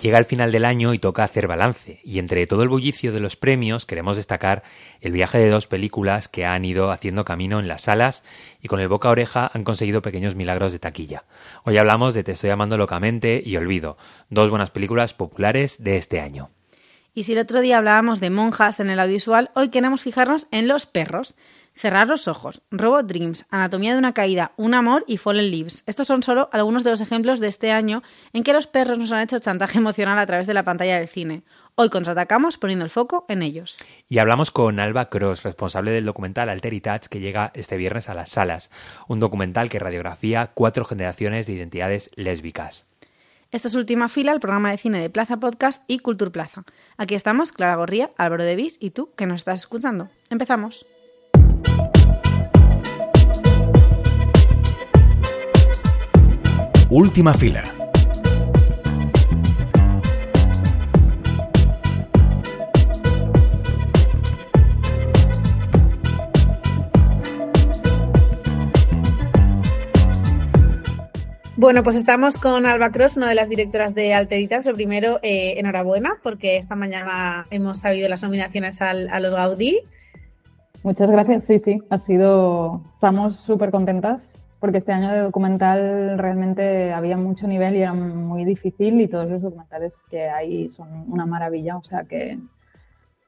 Llega el final del año y toca hacer balance, y entre todo el bullicio de los premios queremos destacar el viaje de dos películas que han ido haciendo camino en las salas y con el boca a oreja han conseguido pequeños milagros de taquilla. Hoy hablamos de Te estoy amando locamente y Olvido, dos buenas películas populares de este año. Y si el otro día hablábamos de monjas en el audiovisual, hoy queremos fijarnos en los perros. Cerrar los ojos, Robot Dreams, Anatomía de una caída, Un amor y Fallen Leaves. Estos son solo algunos de los ejemplos de este año en que los perros nos han hecho chantaje emocional a través de la pantalla del cine. Hoy contraatacamos poniendo el foco en ellos. Y hablamos con Alba Cross, responsable del documental Touch, que llega este viernes a las salas. Un documental que radiografía cuatro generaciones de identidades lésbicas. Esta es última fila, el programa de cine de Plaza Podcast y Cultur Plaza. Aquí estamos, Clara Gorría, Álvaro Devis y tú, que nos estás escuchando. Empezamos. Última fila. Bueno, pues estamos con Alba Cross, una de las directoras de Alteritas. Lo primero, eh, enhorabuena, porque esta mañana hemos sabido las nominaciones al, a los Gaudí. Muchas gracias, sí, sí, ha sido, estamos súper contentas porque este año de documental realmente había mucho nivel y era muy difícil y todos los documentales que hay son una maravilla, o sea que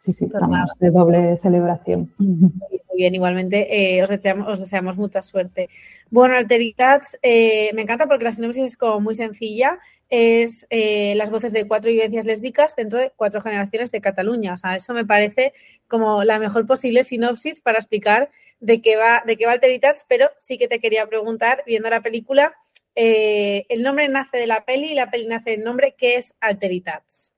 sí, sí, estamos de doble celebración. Muy bien, igualmente eh, os, deseamos, os, deseamos, mucha suerte. Bueno, Alteritats eh, me encanta porque la sinopsis es como muy sencilla, es eh, las voces de cuatro vivencias lésbicas dentro de cuatro generaciones de Cataluña, o sea, eso me parece como la mejor posible sinopsis para explicar de qué va, de qué va Alteritats, pero sí que te quería preguntar, viendo la película, eh, el nombre nace de la peli y la peli nace del nombre, ¿qué es Alteritats?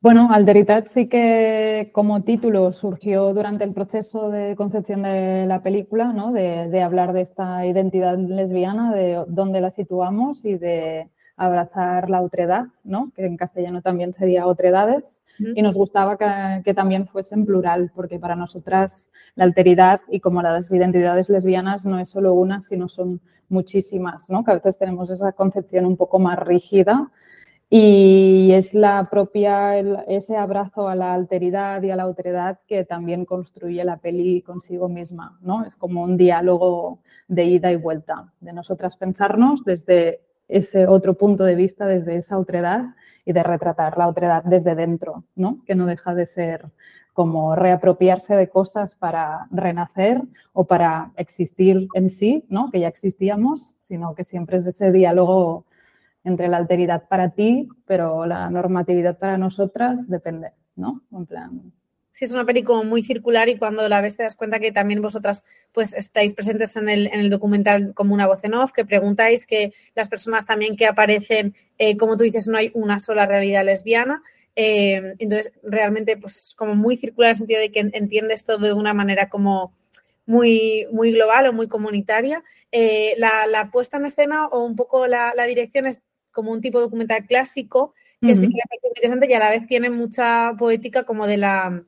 Bueno, Alteritats sí que como título surgió durante el proceso de concepción de la película, ¿no? de hablar de esta identidad lesbiana, de dónde la situamos y de abrazar la otredad, ¿no? que en castellano también sería otredades y nos gustaba que, también fuese en plural, porque para nosotras la alteridad y como las identidades lesbianas no es solo una, sino son muchísimas, ¿no? que a veces tenemos esa concepción un poco más rígida y es la propia, ese abrazo a la alteridad y a la otredad que también construye la peli consigo misma, ¿no? Es como un diálogo de ida y vuelta, de nosotras pensarnos desde ese otro punto de vista, desde esa otredad y de retratar la otredad desde dentro, ¿no? Que no deja de ser como reapropiarse de cosas para renacer o para existir en sí, ¿no? Que ya existíamos, sino que siempre es ese diálogo entre la alteridad para ti, pero la normatividad para nosotras depende, ¿no? En plan, sí es una película muy circular y cuando la ves te das cuenta que también vosotras pues estáis presentes en el, en el documental como una voz en off, que preguntáis, que las personas también que aparecen, eh, como tú dices, no hay una sola realidad lesbiana. Eh, entonces, realmente pues es como muy circular en el sentido de que entiendes todo de una manera como muy, muy global o muy comunitaria. Eh, la, puesta en escena o un poco la, dirección es como un tipo de documental clásico que sí que es interesante y a la vez tiene mucha poética como de la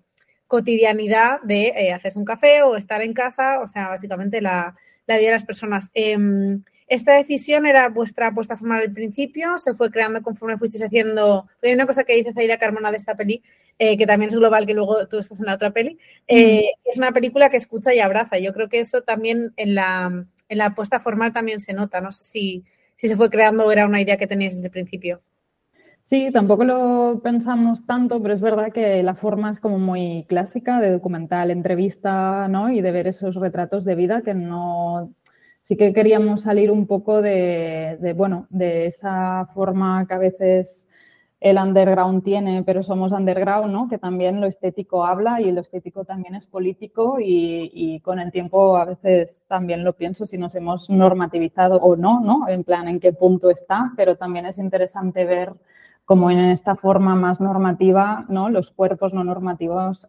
cotidianidad de eh, hacerse un café o estar en casa, o sea, básicamente la, vida de las personas. Em, esta decisión era vuestra apuesta formal al principio, se fue creando conforme fuisteis haciendo. Hay una cosa que dice Zaira Carmona de esta peli, eh, que también es global, que luego tú estás en la otra peli. Eh, es una película que escucha y abraza. Yo creo que eso también en la, en la apuesta formal también se nota. No sé si, si se fue creando o era una idea que teníais desde el principio. Sí, tampoco lo pensamos tanto, pero es verdad que la forma es como muy clásica de documental, entrevista, ¿no? Y de ver esos retratos de vida que no... Sí que queríamos salir un poco de, bueno, de esa forma que a veces el underground tiene, pero somos underground, ¿no? Que también lo estético habla y lo estético también es político y, y, con el tiempo a veces también lo pienso si nos hemos normativizado o no, ¿no? En plan, en qué punto está, pero también es interesante ver como en esta forma más normativa, ¿no? Los cuerpos no normativos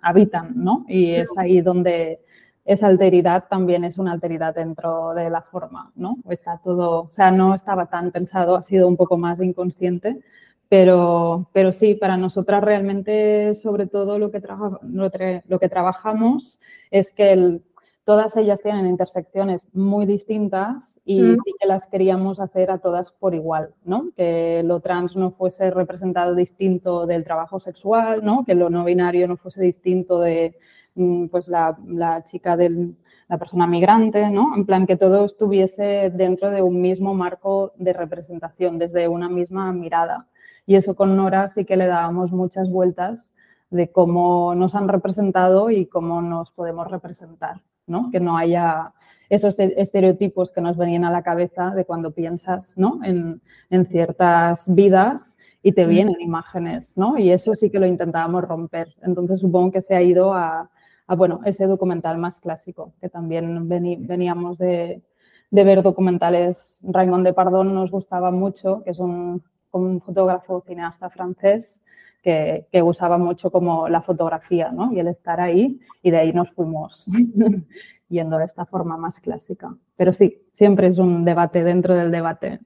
habitan, ¿no? Y es ahí donde esa alteridad también es una alteridad dentro de la forma, ¿no? Está todo, o sea, no estaba tan pensado, ha sido un poco más inconsciente, pero, pero sí, para nosotras realmente, sobre todo lo que, lo, lo que trabajamos es que el todas ellas tienen intersecciones muy distintas y mm. sí que las queríamos hacer a todas por igual, ¿no? Que lo trans no fuese representado distinto del trabajo sexual, ¿no? Que lo no binario no fuese distinto de mm, pues la, la chica del la persona migrante, ¿no? En plan que todo estuviese dentro de un mismo marco de representación, desde una misma mirada. Y eso con Nora sí que le dábamos muchas vueltas de cómo nos han representado y cómo nos podemos representar, ¿no? Que no haya esos estereotipos que nos venían a la cabeza de cuando piensas, ¿no? En, en ciertas vidas y te vienen imágenes, ¿no? Y eso sí que lo intentábamos romper. Entonces supongo que se ha ido a, a bueno, ese documental más clásico, que también veníamos de, ver documentales. Raymond de Pardón nos gustaba mucho, que es un, un fotógrafo cineasta francés que, usaba mucho como la fotografía ¿no? y el estar ahí, y de ahí nos fuimos yendo de esta forma más clásica. Pero sí, siempre es un debate dentro del debate.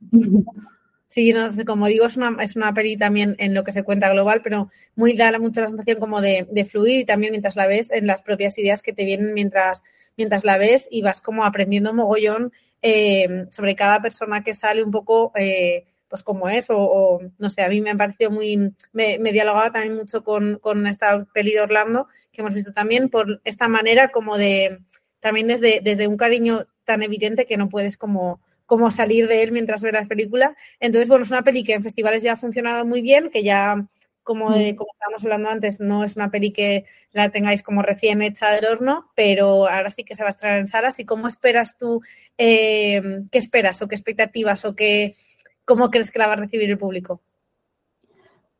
Sí, no como digo, es una, es una peli también en lo que se cuenta global, pero muy da mucha la sensación como de, fluir y también mientras la ves en las propias ideas que te vienen mientras, mientras la ves y vas como aprendiendo mogollón eh, sobre cada persona que sale un poco, eh, pues como es, o, no sé, a mí me ha parecido muy, me, me dialogaba también mucho con, con esta peli de Orlando que hemos visto también por esta manera como de, también desde, desde un cariño tan evidente que no puedes como cómo salir de él mientras ve la película. Entonces, bueno, es una peli que en festivales ya ha funcionado muy bien, que ya, como, mm. como estábamos hablando antes, no es una peli que la tengáis como recién hecha del horno, pero ahora sí que se va a estrenar en salas. ¿Y cómo esperas tú, eh, qué esperas o qué expectativas o qué, cómo crees que la va a recibir el público?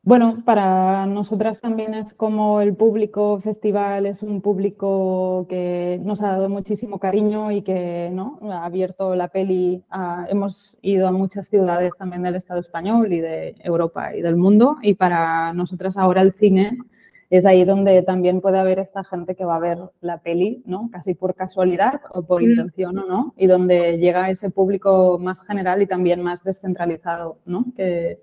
Bueno, para nosotras también es como el público festival, es un público que nos ha dado muchísimo cariño y que ¿no? ha abierto la peli. hemos ido a muchas ciudades también del Estado español y de Europa y del mundo y para nosotras ahora el cine es ahí donde también puede haber esta gente que va a ver la peli, ¿no? Casi por casualidad o por mm. intención o no, y donde llega ese público más general y también más descentralizado, ¿no? Que,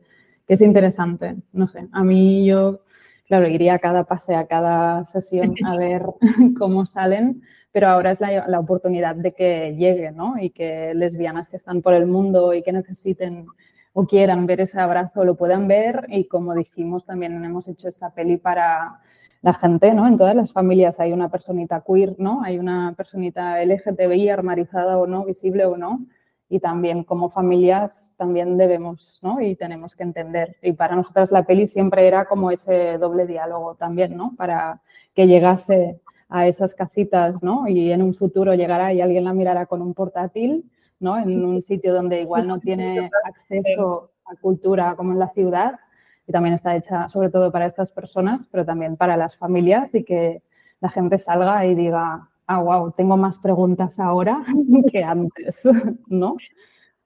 es interesante. No sé, a mí yo, claro, iría a cada pase, a cada sesión a ver cómo salen, pero ahora es la, la, oportunidad de que llegue, ¿no? Y que lesbianas que están por el mundo y que necesiten o quieran ver ese abrazo lo puedan ver y como dijimos también hemos hecho esta peli para la gente, ¿no? En todas las familias hay una personita queer, ¿no? Hay una personita LGTBI armarizada o no, visible o no, y también como familias también debemos, ¿no? Y tenemos que entender. Y para nosotras la peli siempre era como ese doble diálogo también, ¿no? Para que llegase a esas casitas, ¿no? Y en un futuro llegara y alguien la mirara con un portátil, ¿no? En un sitio donde igual no tiene acceso a cultura como en la ciudad. Y también está hecha sobre todo para estas personas, pero también para las familias y que la gente salga y diga, ah, wow, tengo más preguntas ahora que antes, ¿no?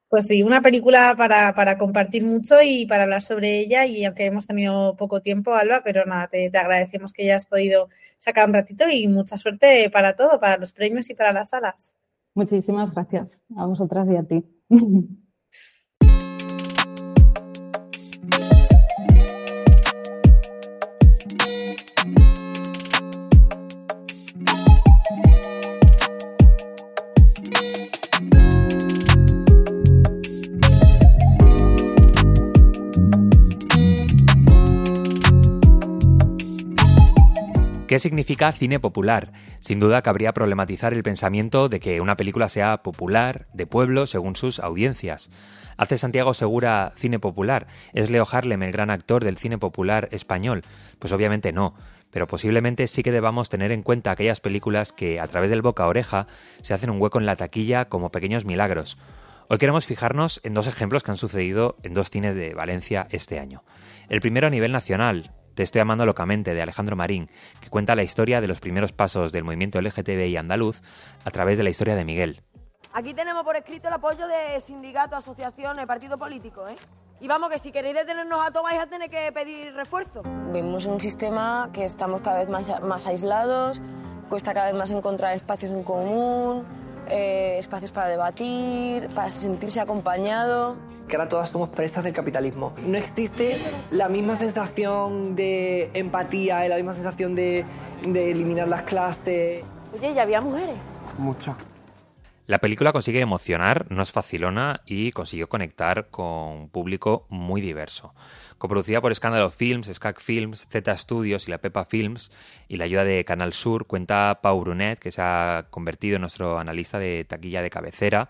Pues sí, una película para, compartir mucho y para hablar sobre ella. Y aunque hemos tenido poco tiempo, Alba, pero nada, te, te, agradecemos que hayas podido sacar un ratito y mucha suerte para todo, para los premios y para las salas. Muchísimas gracias a vosotras y a ti. ¿Qué significa cine popular? Sin duda cabría problematizar el pensamiento de que una película sea popular, de pueblo, según sus audiencias. ¿Hace Santiago Segura cine popular? ¿Es Leo Harlem el gran actor del cine popular español? Pues obviamente no, pero posiblemente sí que debamos tener en cuenta aquellas películas que, a través del boca a oreja, se hacen un hueco en la taquilla como pequeños milagros. Hoy queremos fijarnos en dos ejemplos que han sucedido en dos cines de Valencia este año. El primero a nivel nacional, te estoy amando locamente, de Alejandro Marín, que cuenta la historia de los primeros pasos del movimiento LGTBI andaluz a través de la historia de Miguel. Aquí tenemos por escrito el apoyo de sindicatos, asociaciones, partidos políticos, ¿eh? Y vamos, que si queréis detenernos a todos vais a tener que pedir refuerzo. Vivimos en un sistema que estamos cada vez más, más aislados, cuesta cada vez más encontrar espacios en común, eh, espacios para debatir, para sentirse acompañado que ahora todas somos presas del capitalismo. No existe la misma sensación de empatía, la misma sensación de, eliminar las clases. Oye, ya había mujeres. mucho. La película consigue emocionar, no es facilona y consiguió conectar con un público muy diverso. Coproducida por Escándalo Films, Skag Films, Z Studios y la Pepa Films y la ayuda de Canal Sur, cuenta Pau Brunet, que se ha convertido en nuestro analista de taquilla de cabecera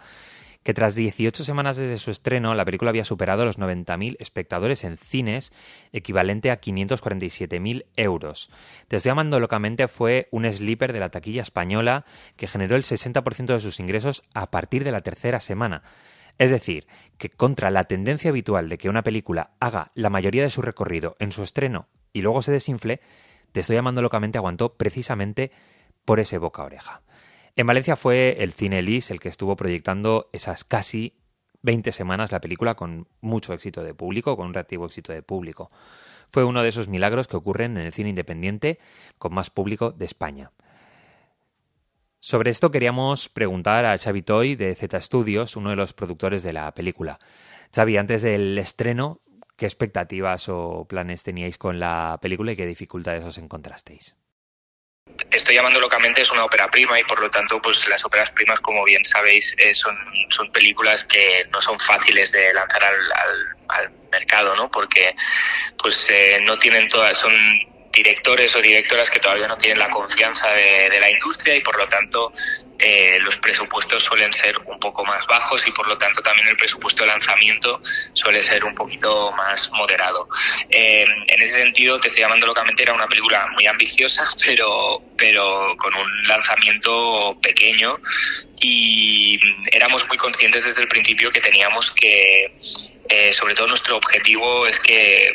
que tras 18 semanas desde su estreno, la película había superado los 90.000 espectadores en cines, equivalente a 547.000 euros. Te estoy amando locamente fue un sleeper de la taquilla española que generó el 60% de sus ingresos a partir de la tercera semana. Es decir, que contra la tendencia habitual de que una película haga la mayoría de su recorrido en su estreno y luego se desinfle, Te estoy amando locamente aguantó precisamente por ese boca oreja. En Valencia fue el Cine Elis el que estuvo proyectando esas casi 20 semanas la película con mucho éxito de público, con un reactivo éxito de público. Fue uno de esos milagros que ocurren en el cine independiente con más público de España. Sobre esto queríamos preguntar a Xavi Toy de Z Studios, uno de los productores de la película. Xavi, antes del estreno, ¿qué expectativas o planes teníais con la película y qué dificultades os encontrasteis? Estoy llamando locamente es una ópera prima y por lo tanto pues las óperas primas como bien sabéis eh, son, son películas que no son fáciles de lanzar al, al, al mercado no porque pues eh, no tienen todas son directores o directoras que todavía no tienen la confianza de, la industria y por lo tanto eh, los presupuestos suelen ser un poco más bajos y por lo tanto también el presupuesto de lanzamiento suele ser un poquito más moderado. Eh, en ese sentido, Te estoy llamando locamente era una película muy ambiciosa, pero, pero con un lanzamiento pequeño y éramos muy conscientes desde el principio que teníamos que, eh, sobre todo nuestro objetivo es que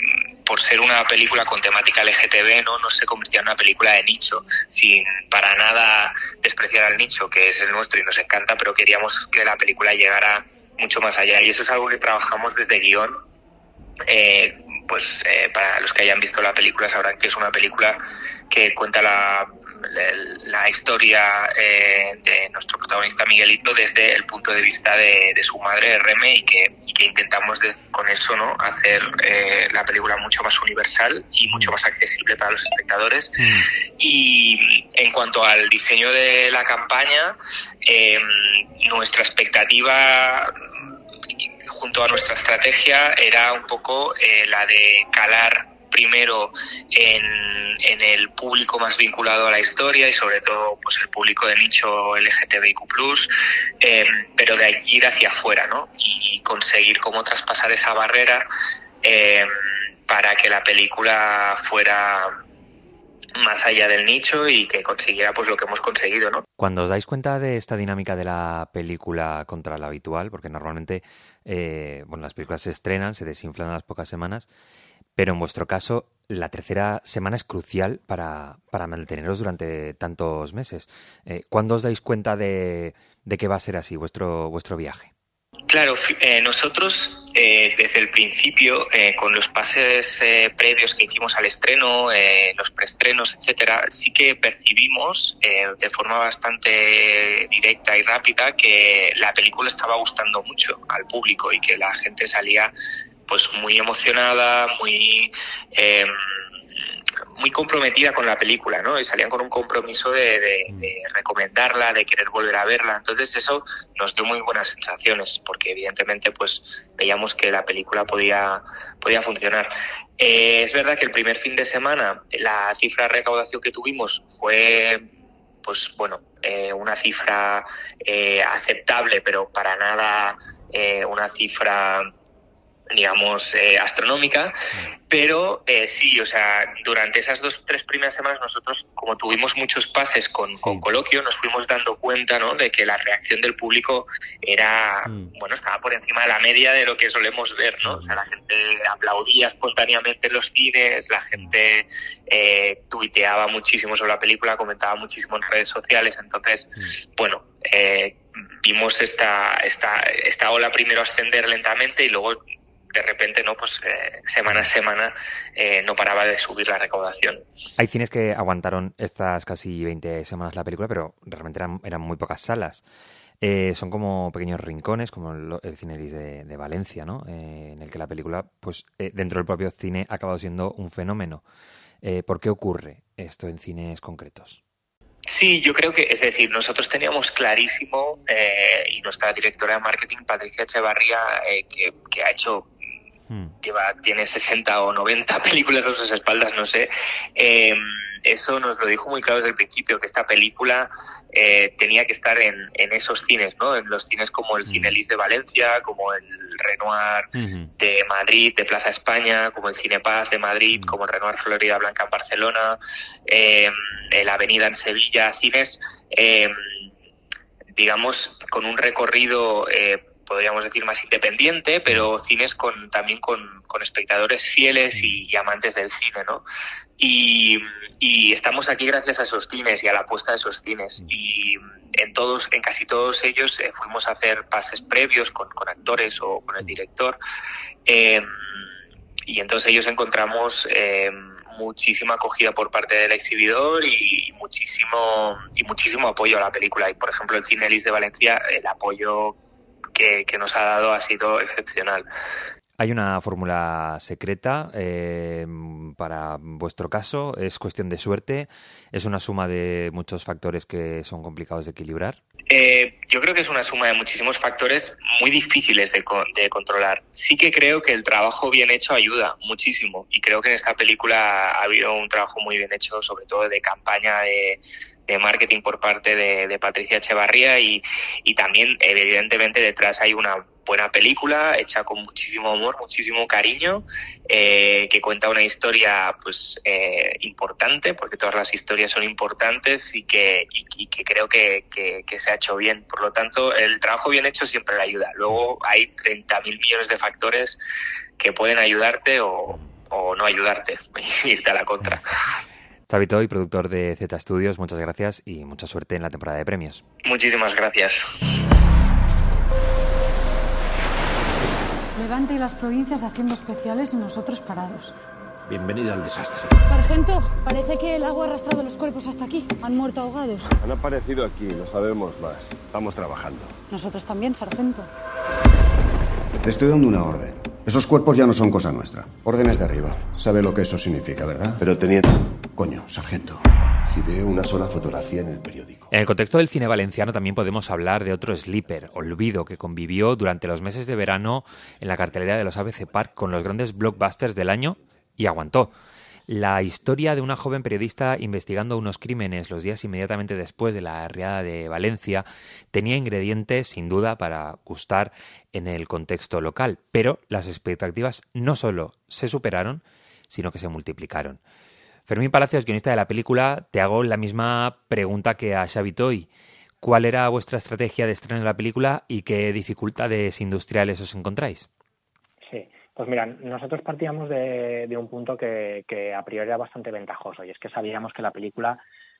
por ser una película con temática LGTB, ¿no? no se convirtió en una película de nicho, sin para nada despreciar al nicho, que es el nuestro y nos encanta, pero queríamos que la película llegara mucho más allá. Y eso es algo que trabajamos desde guion. Eh, pues eh, para los que hayan visto la película sabrán que es una película que cuenta la la historia eh, de nuestro protagonista Miguelito desde el punto de vista de, de su madre Reme y que, y que intentamos de, con eso no hacer eh, la película mucho más universal y mucho más accesible para los espectadores mm. y en cuanto al diseño de la campaña eh, nuestra expectativa junto a nuestra estrategia era un poco eh, la de calar primero en, el público más vinculado a la historia y sobre todo pues el público de nicho LGTBIQ+, eh, pero de allí ir hacia afuera, ¿no? Y conseguir cómo traspasar esa barrera eh, para que la película fuera más allá del nicho y que consiguiera pues lo que hemos conseguido, ¿no? Cuando os dais cuenta de esta dinámica de la película contra la habitual, porque normalmente eh, bueno, las películas se estrenan, se desinflan a las pocas semanas, pero en vuestro caso, la tercera semana es crucial para, para manteneros durante tantos meses. Eh, ¿Cuándo os dais cuenta de, de, que va a ser así vuestro, vuestro viaje? Claro, eh, nosotros eh, desde el principio, eh, con los pases eh, previos que hicimos al estreno, los preestrenos, etcétera, sí que percibimos de forma bastante directa y rápida que la película estaba gustando mucho al público y que la gente salía pues muy emocionada, muy eh, muy comprometida con la película, ¿no? Y salían con un compromiso de, de, de, recomendarla, de querer volver a verla. Entonces eso nos dio muy buenas sensaciones, porque evidentemente pues veíamos que la película podía, podía funcionar. Eh, es verdad que el primer fin de semana la cifra de recaudación que tuvimos fue pues bueno, eh, una cifra eh, aceptable, pero para nada eh, una cifra digamos, eh, astronómica, pero eh, sí, o sea, durante esas dos, tres primeras semanas nosotros, como tuvimos muchos pases con, sí. con coloquio, nos fuimos dando cuenta, ¿no?, de que la reacción del público era, mm. bueno, estaba por encima de la media de lo que solemos ver, ¿no? Mm. O sea, la gente aplaudía espontáneamente en los cines, la gente eh, tuiteaba muchísimo sobre la película, comentaba muchísimo en redes sociales, entonces, mm. bueno, eh, vimos esta, esta, esta ola primero ascender lentamente y luego de repente no pues eh, semana a semana eh, no paraba de subir la recaudación. Hay cines que aguantaron estas casi 20 semanas la película pero realmente eran, eran muy pocas salas. Eh, son como pequeños rincones como el, el cine de, de, Valencia no en el que la película pues dentro del propio cine ha acabado siendo un fenómeno. ¿por qué ocurre esto en cines concretos? Sí, yo creo que, es decir, nosotros teníamos clarísimo, eh, y nuestra directora de marketing, Patricia Echevarría, eh, que, ha hecho hmm. lleva, tiene 60 o 90 películas a sus espaldas, no sé. Eh, eso nos lo dijo muy claro desde el principio, que esta película eh, tenía que estar en, en, esos cines, ¿no? En los cines como el Cine Lis de Valencia, como el Renoir de Madrid, de Plaza España, como el Cine Paz de Madrid, como el Renoir Florida Blanca en Barcelona, eh, la Avenida en Sevilla, cines, eh, digamos, con un recorrido podríamos decir más independiente, pero cines con también con, con espectadores fieles y, amantes del cine, ¿no? Y, y, estamos aquí gracias a esos cines y a la apuesta de esos cines. Y en todos, en casi todos ellos eh, fuimos a hacer pases previos con, con actores o con el director. Eh, y entonces ellos encontramos eh, muchísima acogida por parte del exhibidor y, muchísimo y muchísimo apoyo a la película. Y por ejemplo el Cine Elis de Valencia, el apoyo que, nos ha dado ha sido excepcional. Hay una fórmula secreta eh, para vuestro caso, es cuestión de suerte, es una suma de muchos factores que son complicados de equilibrar. Eh, yo creo que es una suma de muchísimos factores muy difíciles de, de, controlar. Sí que creo que el trabajo bien hecho ayuda muchísimo y creo que en esta película ha habido un trabajo muy bien hecho, sobre todo de campaña de, de marketing por parte de, Patricia Echevarría y, y también evidentemente detrás hay una buena película hecha con muchísimo amor, muchísimo cariño, eh, que cuenta una historia pues eh, importante, porque todas las historias son importantes y que, y, que creo que, que, se ha hecho bien. Por lo tanto, el trabajo bien hecho siempre le ayuda. Luego hay 30.000 millones de factores que pueden ayudarte o, o no ayudarte, irte a la contra. Xavi productor de Z Studios, muchas gracias y mucha suerte en la temporada de premios. Muchísimas gracias. Levante y las provincias haciendo especiales y nosotros parados. Bienvenida al desastre. Sargento, parece que el agua ha arrastrado los cuerpos hasta aquí. Han muerto ahogados. Han aparecido aquí, no sabemos más. Estamos trabajando. Nosotros también, sargento. Le estoy dando una orden. Esos cuerpos ya no son cosa nuestra. Órdenes de arriba. Sabe lo que eso significa, ¿verdad? Pero teniente. Coño, sargento. Si veo una sola fotografía en el periódico. En el contexto del cine valenciano también podemos hablar de otro sleeper, Olvido, que convivió durante los meses de verano en la cartelera de los ABC Park con los grandes blockbusters del año y aguantó. La historia de una joven periodista investigando unos crímenes los días inmediatamente después de la arriada de Valencia tenía ingredientes sin duda para gustar en el contexto local, pero las expectativas no solo se superaron, sino que se multiplicaron. Fermín Palacios, guionista de la película, te hago la misma pregunta que a Xavi Toy. ¿Cuál era vuestra estrategia de estreno de la película y qué dificultades industriales os encontráis? Pues mira, nosotros partíamos de, un punto que, a priori era bastante ventajoso y es que sabíamos que la película,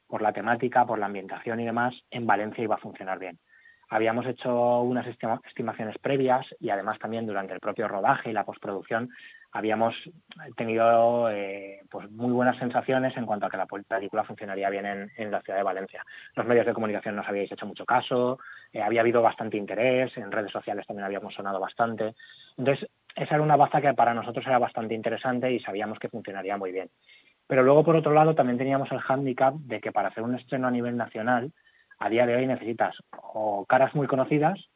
por la temática, por la ambientación y demás, en Valencia iba a funcionar bien. Habíamos hecho unas estimaciones previas y además también durante el propio rodaje y la postproducción habíamos tenido eh, pues muy buenas sensaciones en cuanto a que la película funcionaría bien en, la ciudad de Valencia. Los medios de comunicación nos habíais hecho mucho caso, eh, había habido bastante interés, en redes sociales también habíamos sonado bastante. Entonces, esa era una baza que para nosotros era bastante interesante y sabíamos que funcionaría muy bien. Pero luego, por otro lado, también teníamos el hándicap de que para hacer un estreno a nivel nacional, a día de hoy necesitas o caras muy conocidas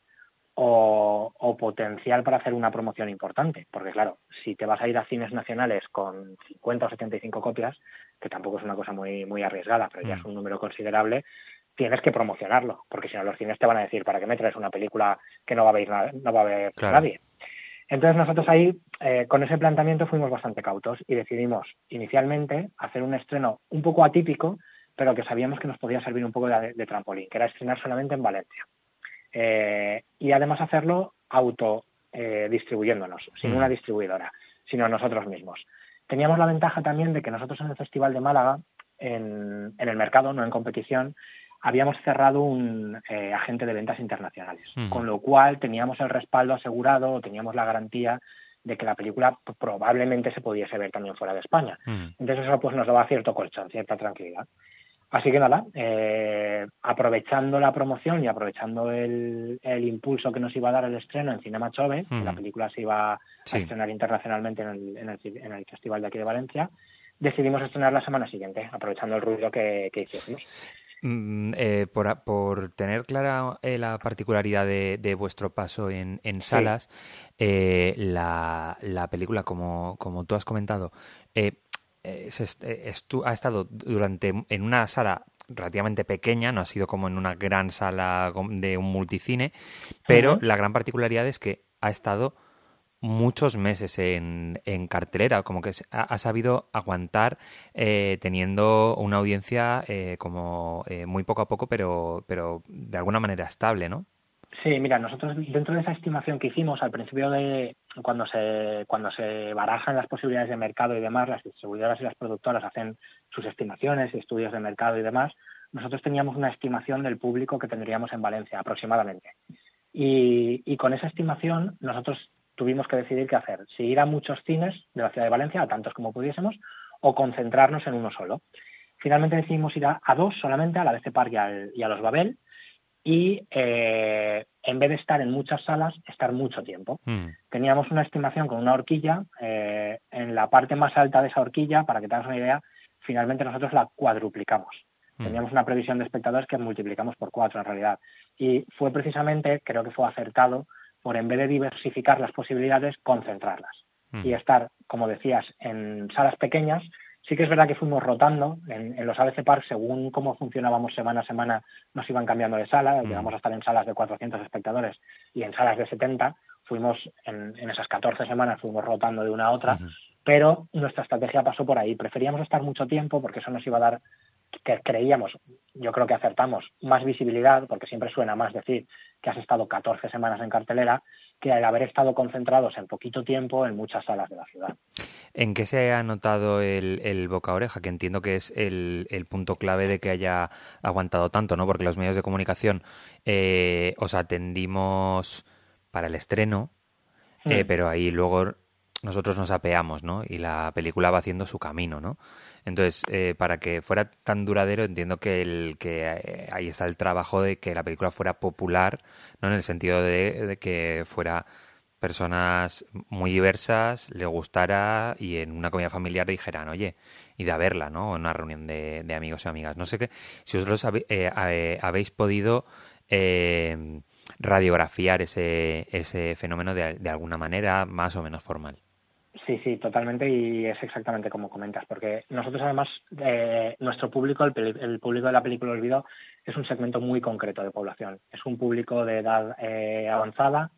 o, potencial para hacer una promoción importante. Porque claro, si te vas a ir a cines nacionales con 50 o 75 copias, que tampoco es una cosa muy, muy arriesgada, pero ya es mm. un número considerable, tienes que promocionarlo, porque si no los cines te van a decir, ¿para qué me traes una película que no va a ver, no va a ver nadie? Entonces nosotros ahí, eh, con ese planteamiento, fuimos bastante cautos y decidimos inicialmente hacer un estreno un poco atípico, pero que sabíamos que nos podía servir un poco de, trampolín, que era estrenar solamente en Valencia. Eh, y además hacerlo auto eh, distribuyéndonos, sin mm. una distribuidora, sino nosotros mismos. Teníamos la ventaja también de que nosotros en el Festival de Málaga, en el mercado, no en competición, habíamos cerrado un eh, agente de ventas internacionales, con lo cual teníamos el respaldo asegurado, teníamos la garantía de que la película probablemente se pudiese ver también fuera de España. Entonces eso pues nos daba cierto colchón, cierta tranquilidad. Así que nada, eh, aprovechando la promoción y aprovechando el, impulso que nos iba a dar el estreno en Cinema Chove, la película se iba a estrenar internacionalmente en el, en, el, Festival de aquí de Valencia, decidimos estrenar la semana siguiente, aprovechando el ruido que, que hicimos. Mm, eh, por, tener clara eh, la particularidad de, vuestro paso en, salas, la, película, como, como tú has comentado, ha estado durante en una sala relativamente pequeña, no ha sido como en una gran sala de un multicine, pero la gran particularidad es que ha estado muchos meses en, en cartelera, como que ha, sabido aguantar eh, teniendo una audiencia eh, como eh, muy poco a poco, pero, pero de alguna manera estable, ¿no? Sí, mira, nosotros dentro de esa estimación que hicimos al principio de cuando se cuando se barajan las posibilidades de mercado y demás, las distribuidoras y las productoras hacen sus estimaciones estudios de mercado y demás, nosotros teníamos una estimación del público que tendríamos en Valencia aproximadamente. Y, con esa estimación nosotros tuvimos que decidir qué hacer, si ir a muchos cines de la ciudad de Valencia, a tantos como pudiésemos, o concentrarnos en uno solo. Finalmente decidimos ir a, dos solamente, a la BC Park y, a los Babel, y eh, en vez de estar en muchas salas, estar mucho tiempo. Mm. Teníamos una estimación con una horquilla, eh, en la parte más alta de esa horquilla, para que te hagas una idea, finalmente nosotros la cuadruplicamos. Mm. Teníamos una previsión de espectadores que multiplicamos por cuatro en realidad. Y fue precisamente, creo que fue acertado, por en vez de diversificar las posibilidades, concentrarlas. Y estar, como decías, en salas pequeñas. Sí que es verdad que fuimos rotando en, los ABC Park, según cómo funcionábamos semana a semana, nos iban cambiando de sala, llegamos a estar en salas de 400 espectadores y en salas de 70, fuimos en, esas 14 semanas, fuimos rotando de una a otra, pero nuestra estrategia pasó por ahí. Preferíamos estar mucho tiempo porque eso nos iba a dar que creíamos, yo creo que acertamos, más visibilidad, porque siempre suena más decir que has estado 14 semanas en cartelera, que al haber estado concentrados en poquito tiempo en muchas salas de la ciudad. ¿En qué se ha notado el, boca oreja? Que entiendo que es el, punto clave de que haya aguantado tanto, ¿no? Porque los medios de comunicación eh, os atendimos para el estreno, eh, hmm. pero ahí luego nosotros nos apeamos, ¿no? Y la película va haciendo su camino, ¿no? Entonces, eh, para que fuera tan duradero, entiendo que, el, que eh, ahí está el trabajo de que la película fuera popular, ¿no? En el sentido de, que fuera personas muy diversas, le gustara y en una comida familiar dijeran, oye, y de verla, ¿no? En una reunión de, amigos y amigas. No sé qué, si vosotros eh, habéis podido radiografiar ese, ese fenómeno de alguna manera más o menos formal. Sí, sí, totalmente y es exactamente como comentas, porque nosotros además, eh, nuestro público, el, público de la película Olvido, es un segmento muy concreto de población. Es un público de edad eh, avanzada,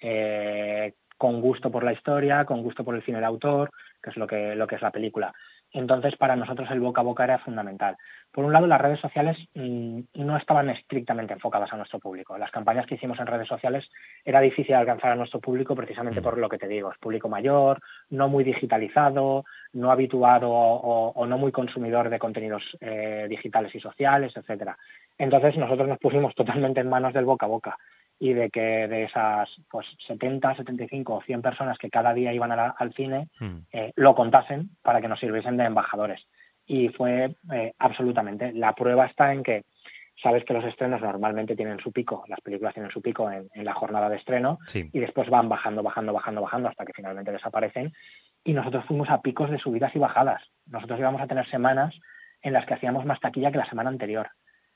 eh, con gusto por la historia, con gusto por el cine de autor, que es lo que, lo que es la película. Entonces, para nosotros el boca a boca era fundamental. Por un lado, las redes sociales mm, no estaban estrictamente enfocadas a nuestro público. Las campañas que hicimos en redes sociales era difícil alcanzar a nuestro público precisamente por lo que te digo. Es público mayor, no muy digitalizado, no habituado o, no muy consumidor de contenidos eh, digitales y sociales, etcétera. Entonces, nosotros nos pusimos totalmente en manos del boca a boca y de que de esas pues 70, 75 o 100 personas que cada día iban al cine hmm. eh, lo contasen para que nos sirviesen de embajadores. Y fue eh, absolutamente. La prueba está en que sabes que los estrenos normalmente tienen su pico, las películas tienen su pico en, la jornada de estreno y después van bajando, bajando, bajando, bajando hasta que finalmente desaparecen. Y nosotros fuimos a picos de subidas y bajadas. Nosotros íbamos a tener semanas en las que hacíamos más taquilla que la semana anterior.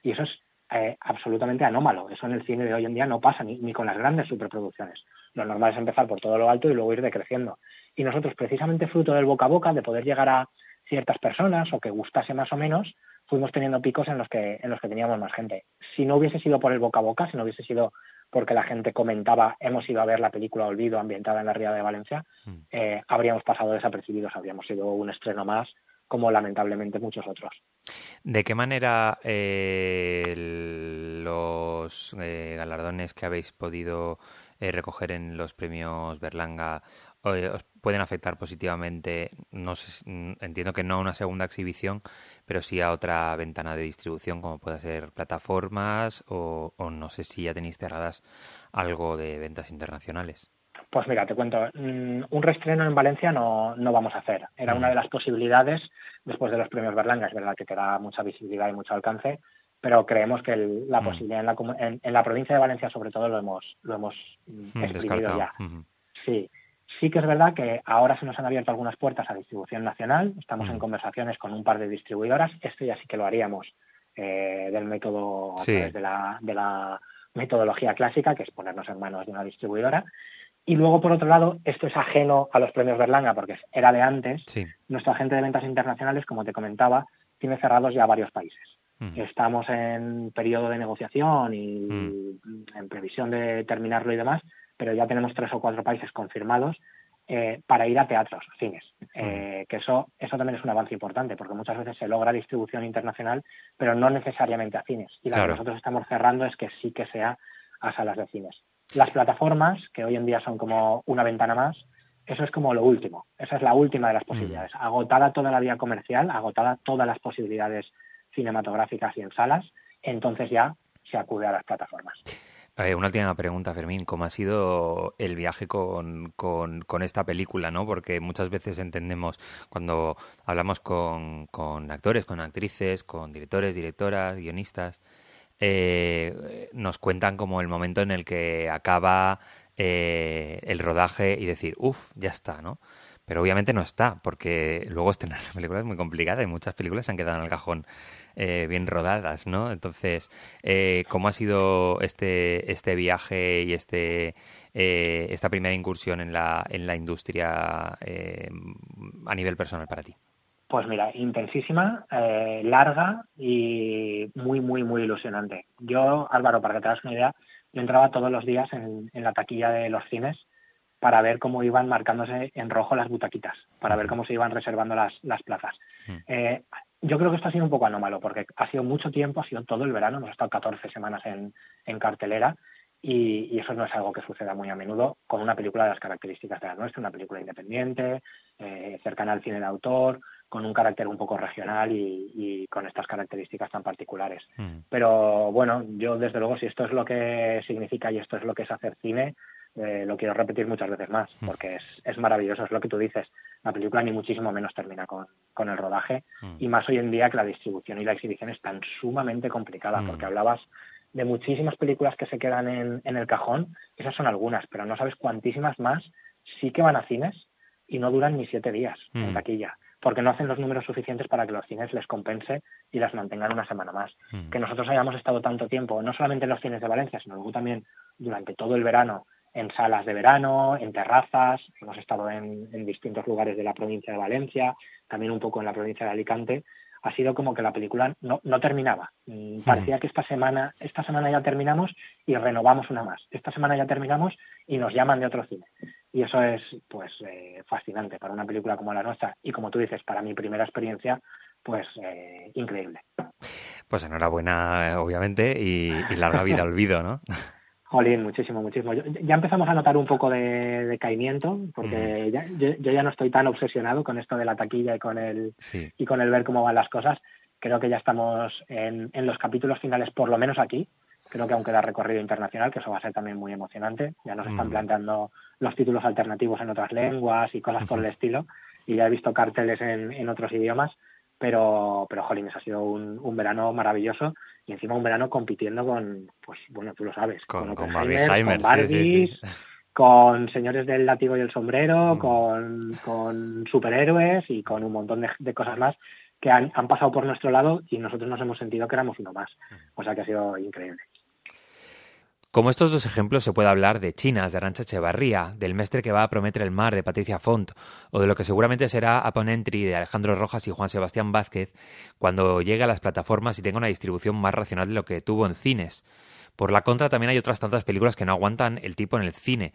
Y eso es eh, absolutamente anómalo. Eso en el cine de hoy en día no pasa ni, con las grandes superproducciones. Lo normal es empezar por todo lo alto y luego ir decreciendo. Y nosotros, precisamente fruto del boca a boca, de poder llegar a ciertas personas o que gustase más o menos, fuimos teniendo picos en los que, en los que teníamos más gente. Si no hubiese sido por el boca a boca, si no hubiese sido porque la gente comentaba hemos ido a ver la película Olvido ambientada en la Ría de Valencia, mm. eh, habríamos pasado desapercibidos, habríamos sido un estreno más como lamentablemente muchos otros. ¿De qué manera eh, los eh, galardones que habéis podido eh, recoger en los premios Berlanga os pueden afectar positivamente? No entiendo que no a una segunda exhibición, pero sí a otra ventana de distribución, como pueda ser plataformas o, o no sé si ya tenéis cerradas algo de ventas internacionales. Pues mira, te cuento, mm, un reestreno en Valencia no, no vamos a hacer. Era una de las posibilidades después de los premios Berlanga, es verdad que te da mucha visibilidad y mucho alcance, pero creemos que la posibilidad en la, provincia de Valencia sobre todo lo hemos, lo hemos mm, exprimido ya. Sí, sí que es verdad que ahora se nos han abierto algunas puertas a distribución nacional, estamos en conversaciones con un par de distribuidoras, esto ya sí que lo haríamos eh, del método a través de la, de la metodología clásica, que es ponernos en manos de una distribuidora. Y luego, por otro lado, esto es ajeno a los premios Berlanga porque era de antes. Nuestra agente de ventas internacionales, como te comentaba, tiene cerrados ya varios países. Mm. Estamos en periodo de negociación y mm. en previsión de terminarlo y demás, pero ya tenemos tres o cuatro países confirmados eh, para ir a teatros, cines. Eh, que eso, eso también es un avance importante, porque muchas veces se logra distribución internacional, pero no necesariamente a cines. Y lo que nosotros estamos cerrando es que sí que sea a salas de cines. Las plataformas, que hoy en día son como una ventana más, eso es como lo último. Esa es la última de las mm. posibilidades. Agotada toda la vía comercial, agotada todas las posibilidades cinematográficas y en salas, entonces ya se acude a las plataformas. Eh, una última pregunta, Fermín. ¿Cómo ha sido el viaje con, con, esta película? ¿no? Porque muchas veces entendemos, cuando hablamos con, con actores, con actrices, con directores, directoras, guionistas, eh, nos cuentan como el momento en el que acaba eh, el rodaje y decir, uff, ya está, ¿no? Pero obviamente no está, porque luego estrenar la película es muy complicada y muchas películas se han quedado en el cajón eh, bien rodadas, ¿no? Entonces, ¿cómo ha sido este, este viaje y este, esta primera incursión en la, en la industria a nivel personal para ti? Pues mira, intensísima, eh, larga y muy, muy, muy ilusionante. Yo, Álvaro, para que te hagas una idea, yo entraba todos los días en, la taquilla de los cines para ver cómo iban marcándose en rojo las butaquitas, para ver cómo se iban reservando las, las plazas. Eh, yo creo que esto ha sido un poco anómalo, porque ha sido mucho tiempo, ha sido todo el verano, hemos estado 14 semanas en, en cartelera y, eso no es algo que suceda muy a menudo con una película de las características de la nuestra, una película independiente, eh, cercana al cine de autor, con un carácter un poco regional y, con estas características tan particulares. Mm. Pero bueno, yo desde luego si esto es lo que significa y esto es lo que es hacer cine, eh, lo quiero repetir muchas veces más, mm. porque es, es, maravilloso, es lo que tú dices. La película ni muchísimo menos termina con, con el rodaje mm. y más hoy en día que la distribución y la exhibición es tan sumamente complicada, porque hablabas de muchísimas películas que se quedan en, en el cajón, esas son algunas, pero no sabes cuantísimas más sí que van a cines y no duran ni siete días en taquilla porque no hacen los números suficientes para que los cines les compense y las mantengan una semana más. Mm. Que nosotros hayamos estado tanto tiempo, no solamente en los cines de Valencia, sino luego también durante todo el verano en salas de verano, en terrazas, hemos estado en, distintos lugares de la provincia de Valencia, también un poco en la provincia de Alicante, ha sido como que la película no, no terminaba. Mm. Parecía que esta semana, esta semana ya terminamos y renovamos una más. Esta semana ya terminamos y nos llaman de otro cine. Y eso es pues eh, fascinante para una película como la nuestra y como tú dices, para mi primera experiencia, pues eh, increíble. Pues enhorabuena, obviamente, y, larga vida olvido, ¿no? Jolín, muchísimo, muchísimo. Ya empezamos a notar un poco de, caimiento, porque ya, yo, ya no estoy tan obsesionado con esto de la taquilla y con el y con el ver cómo van las cosas. Creo que ya estamos en, en los capítulos finales, por lo menos aquí, Creo que aún queda recorrido internacional, que eso va a ser también muy emocionante. Ya nos están mm. planteando los títulos alternativos en otras lenguas y cosas por el estilo. Y ya he visto carteles en, en otros idiomas. Pero, pero jolines, ha sido un, un, verano maravilloso y encima un verano compitiendo con, pues bueno, tú lo sabes, con, con, Barbie, con, Señores del Látigo y el Sombrero, mm. con, con superhéroes y con un montón de, de cosas más que han, han, pasado por nuestro lado y nosotros nos hemos sentido que éramos uno más. Mm. O sea que ha sido increíble. Como estos dos ejemplos se puede hablar de Chinas, de Arancha Echevarría, del Mestre que va a prometer el mar de Patricia Font, o de lo que seguramente será Upon Entry de Alejandro Rojas y Juan Sebastián Vázquez cuando llegue a las plataformas y tenga una distribución más racional de lo que tuvo en cines. Por la contra, también hay otras tantas películas que no aguantan el tipo en el cine.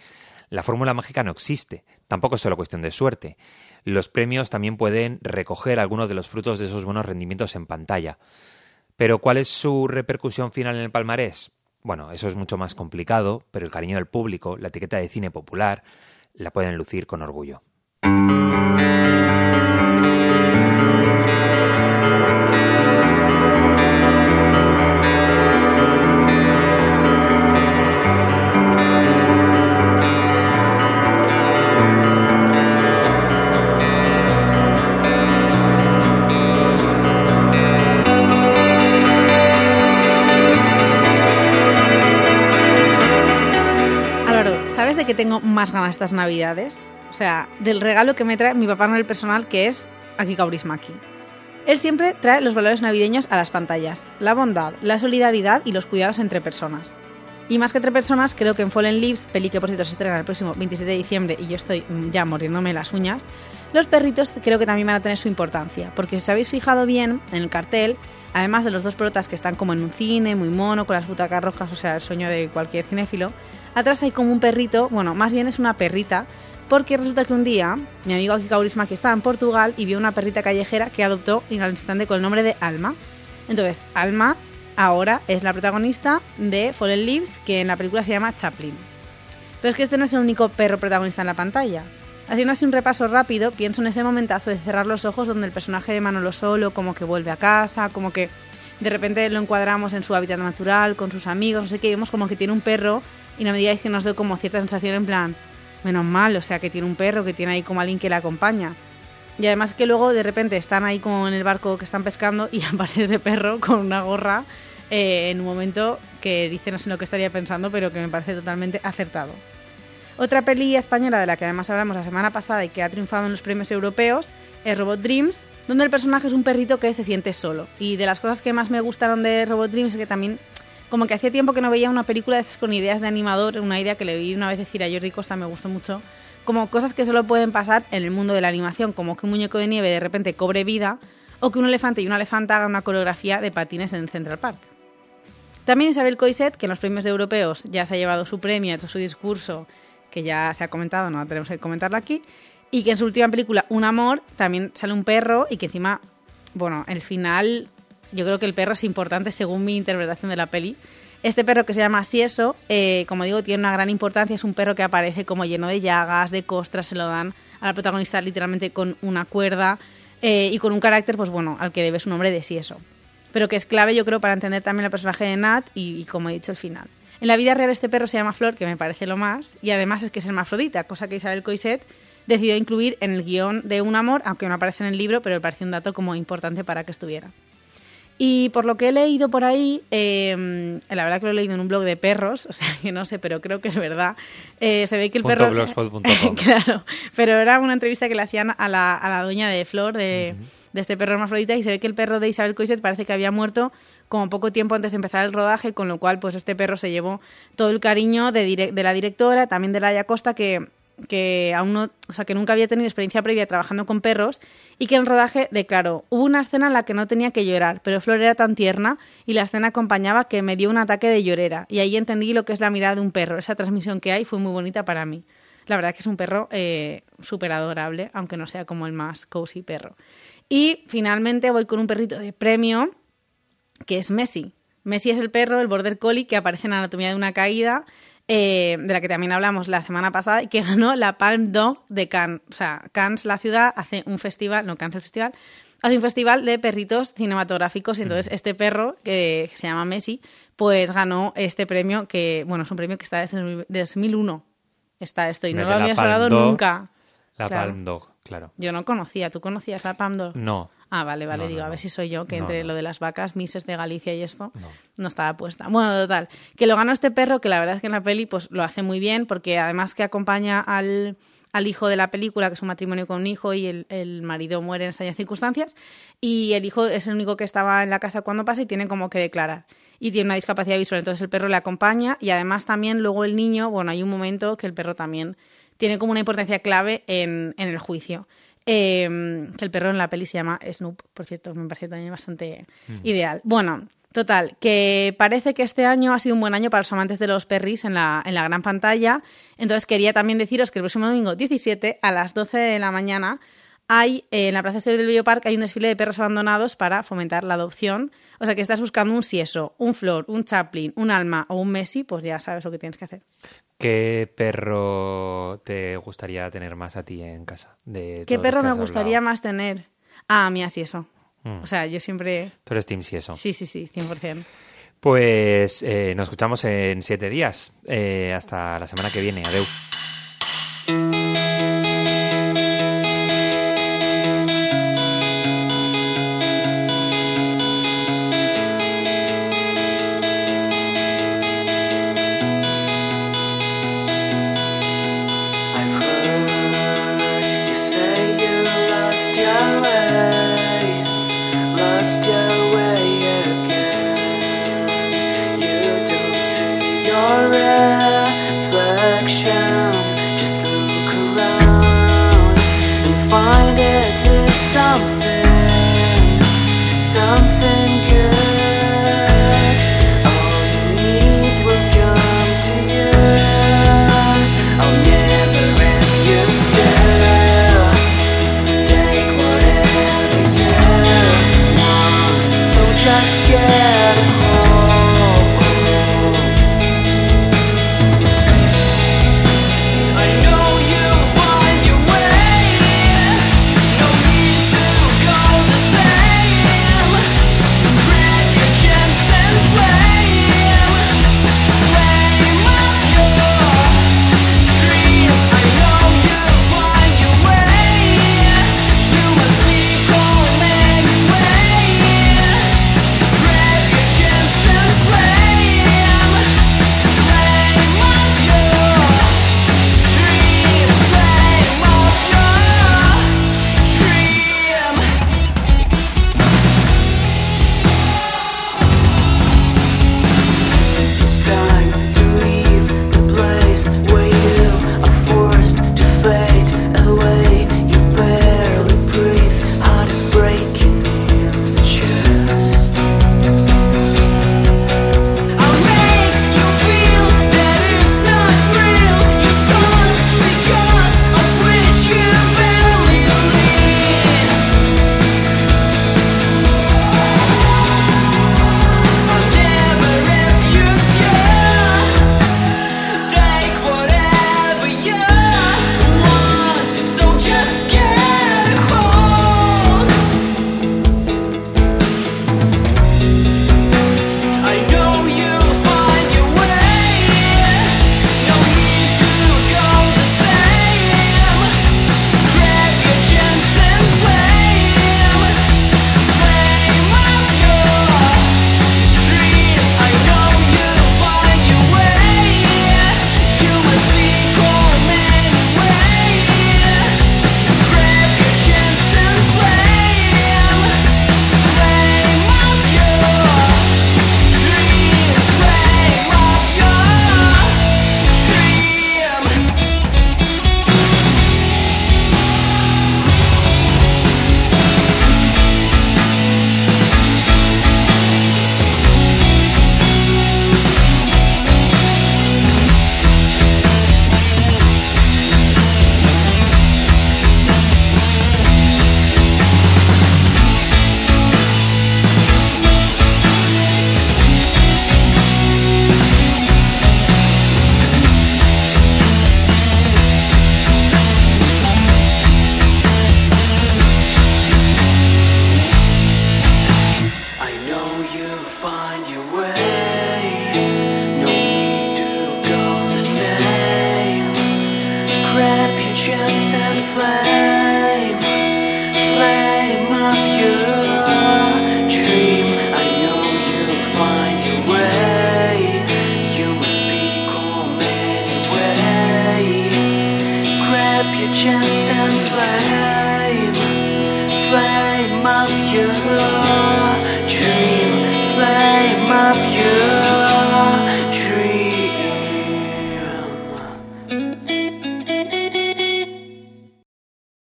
La fórmula mágica no existe, tampoco es solo cuestión de suerte. Los premios también pueden recoger algunos de los frutos de esos buenos rendimientos en pantalla. Pero ¿cuál es su repercusión final en el palmarés? Bueno, eso es mucho más complicado, pero el cariño del público, la etiqueta de cine popular, la pueden lucir con orgullo. Que tengo más ganas estas navidades? O sea, del regalo que me trae mi papá no el personal, que es aquí Kaurismaki. Él siempre trae los valores navideños a las pantallas, la bondad, la solidaridad y los cuidados entre personas. Y más que entre personas, creo que en Fallen Leaves, peli que por cierto se estrena el próximo 27 de diciembre y yo estoy mm, ya mordiéndome las uñas, los perritos creo que también van a tener su importancia, porque si os habéis fijado bien en el cartel, además de los dos protas que están como en un cine, muy mono, con las butacas rojas, o sea, el sueño de cualquier cinéfilo, atrás hay como un perrito, bueno, más bien es una perrita, porque resulta que un día mi amigo Kika Kaurisma que estaba en Portugal y vio una perrita callejera que adoptó y al instante con el nombre de Alma. Entonces, Alma ahora es la protagonista de Fallen Leaves, que en la película se llama Chaplin. Pero es que este no es el único perro protagonista en la pantalla. Haciendo así un repaso rápido, pienso en ese momentazo de cerrar los ojos donde el personaje de Manolo Solo como que vuelve a casa, como que de repente lo encuadramos en su hábitat natural, con sus amigos, no sé qué, vemos como que tiene un perro y no me digáis que nos doy como cierta sensación en plan, menos mal, o sea, que tiene un perro, que tiene ahí como alguien que le acompaña. Y además que luego de repente están ahí como en el barco que están pescando y aparece ese perro con una gorra eh, en un momento que dice no sé lo que estaría pensando, pero que me parece totalmente acertado. Otra peli española de la que además hablamos la semana pasada y que ha triunfado en los premios europeos es Robot Dreams, donde el personaje es un perrito que se siente solo. Y de las cosas que más me gustaron de Robot Dreams es que también como que hacía tiempo que no veía una película de esas con ideas de animador, una idea que le vi una vez decir a Jordi Costa, me gustó mucho, como cosas que solo pueden pasar en el mundo de la animación, como que un muñeco de nieve de repente cobre vida o que un elefante y una elefanta hagan una coreografía de patines en Central Park. También Isabel Coiset, que en los premios europeos ya se ha llevado su premio, hecho su discurso, que ya se ha comentado, no tenemos que comentarlo aquí, y que en su última película, Un Amor, también sale un perro y que encima, bueno, el final yo creo que el perro es importante según mi interpretación de la peli. Este perro que se llama Sieso, eh, como digo, tiene una gran importancia. Es un perro que aparece como lleno de llagas, de costras, se lo dan a la protagonista literalmente con una cuerda eh, y con un carácter, pues bueno, al que debe su nombre de Sieso. Pero que es clave, yo creo, para entender también el personaje de Nat y, como he dicho, el final. En la vida real este perro se llama Flor, que me parece lo más, y además es que es hermafrodita, cosa que Isabel Coiset decidió incluir en el guion de Un Amor, aunque no aparece en el libro, pero me parece un dato como importante para que estuviera. Y por lo que he leído por ahí, em, la verdad que lo he leído en un blog de perros, o sea que no sé, pero creo que es verdad. Eh, se ve que el perro. claro, pero era una entrevista que le hacían a la, a la dueña de Flor, de, de, este perro hermafrodita, y se ve que el perro de Isabel Coiset parece que había muerto como poco tiempo antes de empezar el rodaje, con lo cual, pues este perro se llevó todo el cariño de, de la directora, también de Laia Costa, que que aún no, o sea, que nunca había tenido experiencia previa trabajando con perros y que en rodaje declaró, hubo una escena en la que no tenía que llorar, pero Flor era tan tierna y la escena acompañaba que me dio un ataque de llorera y ahí entendí lo que es la mirada de un perro. Esa transmisión que hay fue muy bonita para mí. La verdad es que es un perro eh, súper adorable, aunque no sea como el más cozy perro. Y finalmente voy con un perrito de premio, que es Messi. Messi es el perro, el border collie, que aparece en Anatomía de una caída eh, de la que también hablamos la semana pasada, y que ganó la Palm Dog de Cannes. O sea, Cannes, la ciudad, hace un festival, no Cannes el festival, hace un festival de perritos cinematográficos y entonces este perro, que se llama Messi, pues ganó este premio que, bueno, es un premio que está desde 2001. Está esto y no lo había hablado nunca. La Palm Dog, claro. Yo no conocía. ¿Tú conocías la Palm Dog? No. Ah, vale, vale, digo, a ver si soy yo, que entre lo de las vacas, Mises de Galicia y esto, no. estaba puesta. Bueno, total, que lo ganó este perro, que la verdad es que en la peli pues lo hace muy bien, porque además que acompaña al, al hijo de la película, que es un matrimonio con un hijo, y el, el marido muere en estas circunstancias, y el hijo es el único que estaba en la casa cuando pasa y tiene como que declarar. Y tiene una discapacidad visual, entonces el perro le acompaña, y además también luego el niño, bueno, hay un momento que el perro también tiene como una importancia clave en, en el juicio. Em, que el perro en la peli se llama Snoop, por cierto, me parece también bastante ideal. Bueno, total, que parece que este año ha sido un buen año para los amantes de los perris en la, en la gran pantalla. Entonces quería también deciros que el próximo domingo 17 a las 12 de la mañana hay eh, en la Plaza Exterior del Bioparque hay un desfile de perros abandonados para fomentar la adopción. O sea que estás buscando un Sieso, un Flor, un Chaplin, un Alma o un Messi, pues ya sabes lo que tienes que hacer. ¿Qué perro te gustaría tener más a ti en casa? De ¿Qué perro me gustaría más tener? Ah, a mí así eso. Mm. O sea, yo siempre... Tú eres Team sí eso. Sí, sí, sí, 100%. Pues eh, nos escuchamos en siete días. Eh, hasta la semana que viene. Adeu.